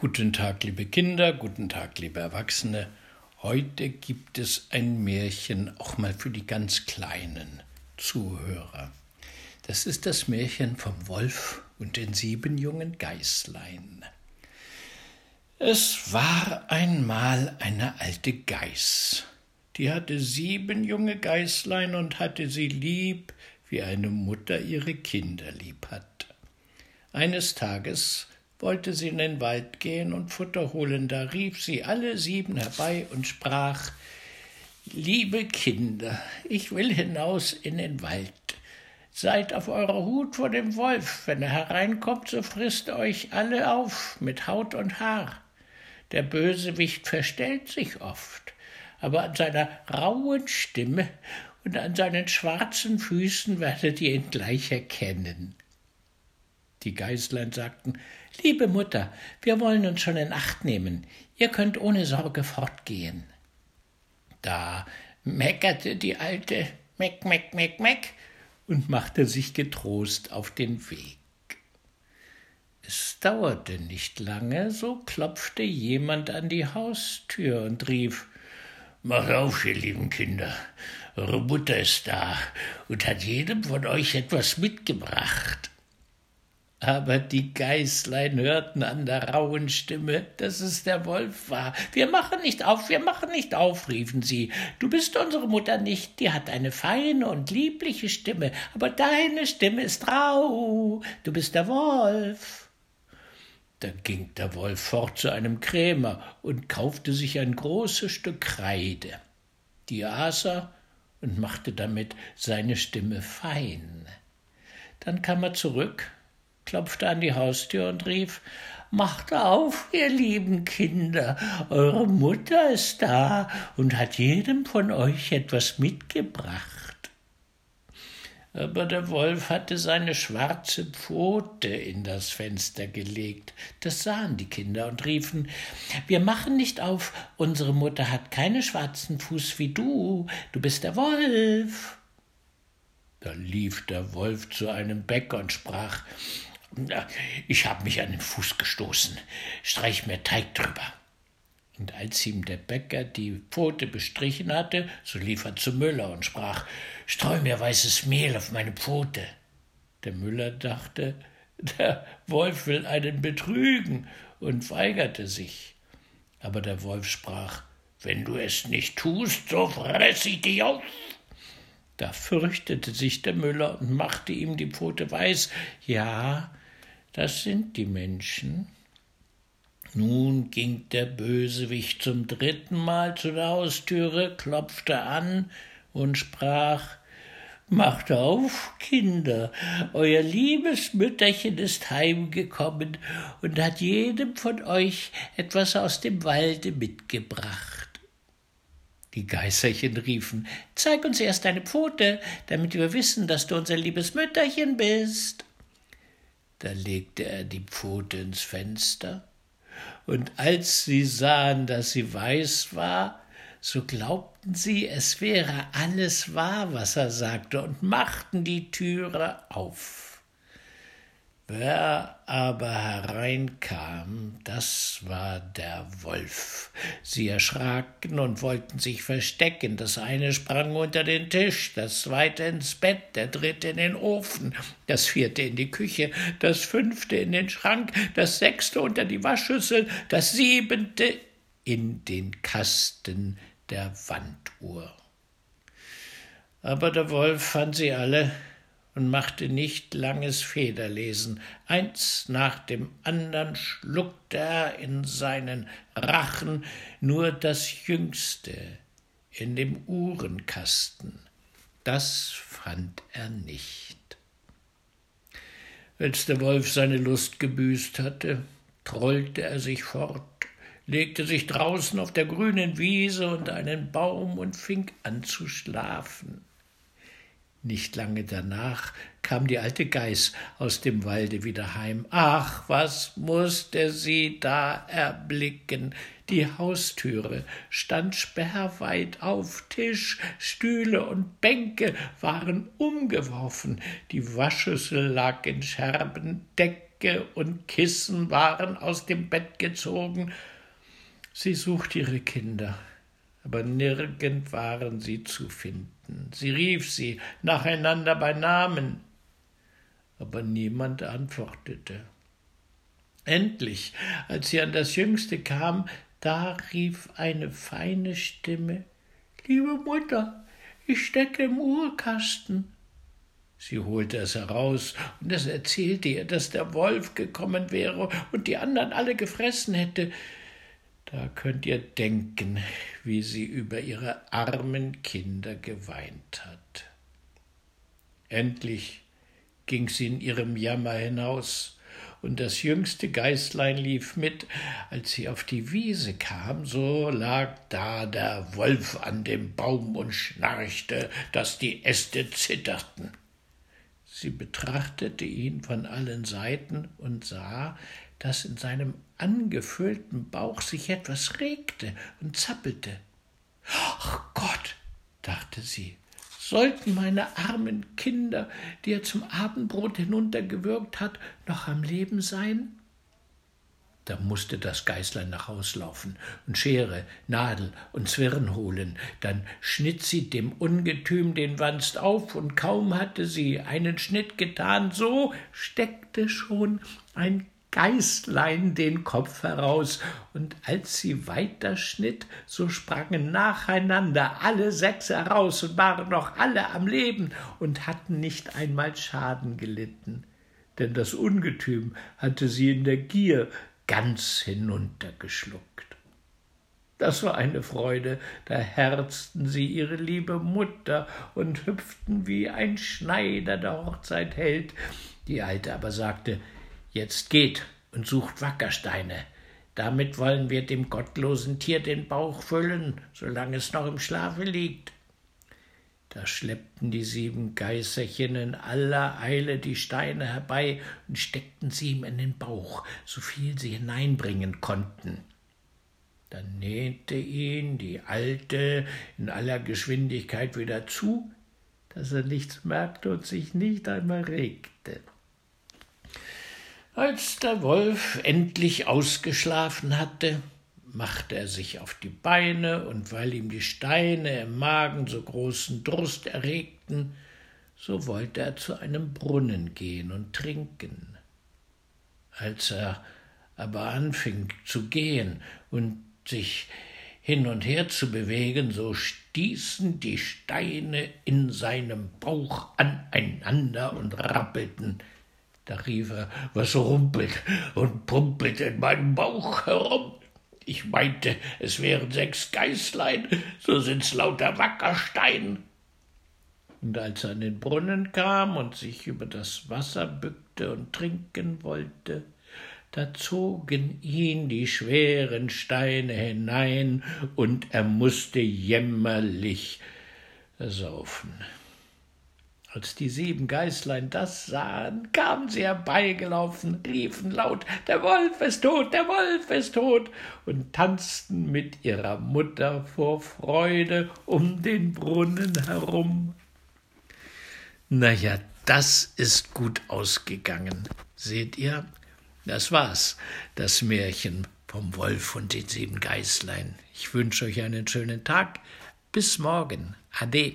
Guten Tag, liebe Kinder, guten Tag, liebe Erwachsene. Heute gibt es ein Märchen auch mal für die ganz kleinen Zuhörer. Das ist das Märchen vom Wolf und den sieben jungen Geißlein. Es war einmal eine alte Geiß, die hatte sieben junge Geißlein und hatte sie lieb, wie eine Mutter ihre Kinder lieb hat. Eines Tages wollte sie in den Wald gehen und Futter holen, da rief sie alle sieben herbei und sprach Liebe Kinder, ich will hinaus in den Wald. Seid auf eurer Hut vor dem Wolf, wenn er hereinkommt, so frisst euch alle auf mit Haut und Haar. Der Bösewicht verstellt sich oft, aber an seiner rauen Stimme und an seinen schwarzen Füßen werdet ihr ihn gleich erkennen. Die Geißlein sagten Liebe Mutter, wir wollen uns schon in Acht nehmen, ihr könnt ohne Sorge fortgehen. Da meckerte die Alte Meck, Meck, Meck, Meck und machte sich getrost auf den Weg. Es dauerte nicht lange, so klopfte jemand an die Haustür und rief Macht auf, ihr lieben Kinder, eure Mutter ist da und hat jedem von euch etwas mitgebracht. Aber die Geißlein hörten an der rauen Stimme, dass es der Wolf war. Wir machen nicht auf, wir machen nicht auf, riefen sie. Du bist unsere Mutter nicht, die hat eine feine und liebliche Stimme, aber deine Stimme ist rau. Du bist der Wolf. Da ging der Wolf fort zu einem Krämer und kaufte sich ein großes Stück Kreide. Die aß er und machte damit seine Stimme fein. Dann kam er zurück klopfte an die Haustür und rief Macht auf, ihr lieben Kinder, eure Mutter ist da und hat jedem von euch etwas mitgebracht. Aber der Wolf hatte seine schwarze Pfote in das Fenster gelegt. Das sahen die Kinder und riefen Wir machen nicht auf, unsere Mutter hat keinen schwarzen Fuß wie du, du bist der Wolf. Da lief der Wolf zu einem Bäcker und sprach ich habe mich an den Fuß gestoßen. Streich mir Teig drüber. Und als ihm der Bäcker die Pfote bestrichen hatte, so lief er zum Müller und sprach Streu mir weißes Mehl auf meine Pfote. Der Müller dachte, der Wolf will einen betrügen und weigerte sich. Aber der Wolf sprach Wenn du es nicht tust, so fress ich dich auf. Da fürchtete sich der Müller und machte ihm die Pfote weiß. Ja, das sind die Menschen. Nun ging der Bösewicht zum dritten Mal zu der Haustüre, klopfte an und sprach Macht auf, Kinder, euer liebes Mütterchen ist heimgekommen und hat jedem von euch etwas aus dem Walde mitgebracht. Die Geißerchen riefen Zeig uns erst deine Pfote, damit wir wissen, dass du unser liebes Mütterchen bist. Da legte er die Pfote ins Fenster, und als sie sahen, dass sie weiß war, so glaubten sie, es wäre alles wahr, was er sagte, und machten die Türe auf. Wer aber hereinkam, das war der Wolf. Sie erschraken und wollten sich verstecken. Das eine sprang unter den Tisch, das zweite ins Bett, der dritte in den Ofen, das vierte in die Küche, das fünfte in den Schrank, das sechste unter die Waschschüssel, das siebente in den Kasten der Wanduhr. Aber der Wolf fand sie alle und machte nicht langes Federlesen. Eins nach dem andern schluckte er in seinen Rachen nur das Jüngste in dem Uhrenkasten. Das fand er nicht. Als der Wolf seine Lust gebüßt hatte, trollte er sich fort, legte sich draußen auf der grünen Wiese unter einen Baum und fing an zu schlafen. Nicht lange danach kam die alte Geiß aus dem Walde wieder heim. Ach, was musste sie da erblicken? Die Haustüre stand sperrweit auf, Tisch, Stühle und Bänke waren umgeworfen, die Waschschüssel lag in Scherben, Deck Decke und Kissen waren aus dem Bett gezogen. Sie suchte ihre Kinder, aber nirgend waren sie zu finden. Sie rief sie nacheinander bei Namen, aber niemand antwortete. Endlich, als sie an das Jüngste kam, da rief eine feine Stimme Liebe Mutter, ich stecke im Uhrkasten. Sie holte es heraus, und es erzählte ihr, dass der Wolf gekommen wäre und die anderen alle gefressen hätte. Da könnt ihr denken, wie sie über ihre armen Kinder geweint hat. Endlich ging sie in ihrem Jammer hinaus, und das jüngste Geißlein lief mit. Als sie auf die Wiese kam, so lag da der Wolf an dem Baum und schnarchte, dass die Äste zitterten. Sie betrachtete ihn von allen Seiten und sah, dass in seinem angefüllten Bauch sich etwas regte und zappelte. Ach Gott, dachte sie, sollten meine armen Kinder, die er zum Abendbrot hinuntergewürgt hat, noch am Leben sein? Da musste das Geißlein nach Haus laufen und Schere, Nadel und Zwirn holen. Dann schnitt sie dem Ungetüm den Wanst auf, und kaum hatte sie einen Schnitt getan, so steckte schon ein Geißlein den Kopf heraus, und als sie weiterschnitt, so sprangen nacheinander alle sechs heraus und waren noch alle am Leben und hatten nicht einmal Schaden gelitten, denn das Ungetüm hatte sie in der Gier ganz hinuntergeschluckt. Das war eine Freude, da herzten sie ihre liebe Mutter und hüpften wie ein Schneider der Hochzeit hält. Die Alte aber sagte, Jetzt geht und sucht Wackersteine. Damit wollen wir dem gottlosen Tier den Bauch füllen, solange es noch im Schlafe liegt. Da schleppten die sieben Geißerchen in aller Eile die Steine herbei und steckten sie ihm in den Bauch, so viel sie hineinbringen konnten. Dann nähte ihn die Alte in aller Geschwindigkeit wieder zu, dass er nichts merkte und sich nicht einmal regte. Als der Wolf endlich ausgeschlafen hatte, machte er sich auf die Beine, und weil ihm die Steine im Magen so großen Durst erregten, so wollte er zu einem Brunnen gehen und trinken. Als er aber anfing zu gehen und sich hin und her zu bewegen, so stießen die Steine in seinem Bauch aneinander und rappelten. Da rief er, was rumpelt und pumpelt in meinem Bauch herum? Ich meinte, es wären sechs Geißlein, so sind's lauter Wackerstein. Und als er an den Brunnen kam und sich über das Wasser bückte und trinken wollte, da zogen ihn die schweren Steine hinein, und er musste jämmerlich saufen. Als die sieben Geißlein das sahen, kamen sie herbeigelaufen, riefen laut Der Wolf ist tot, der Wolf ist tot und tanzten mit ihrer Mutter vor Freude um den Brunnen herum. Na ja, das ist gut ausgegangen. Seht ihr? Das war's, das Märchen vom Wolf und den sieben Geißlein. Ich wünsche euch einen schönen Tag. Bis morgen. Ade.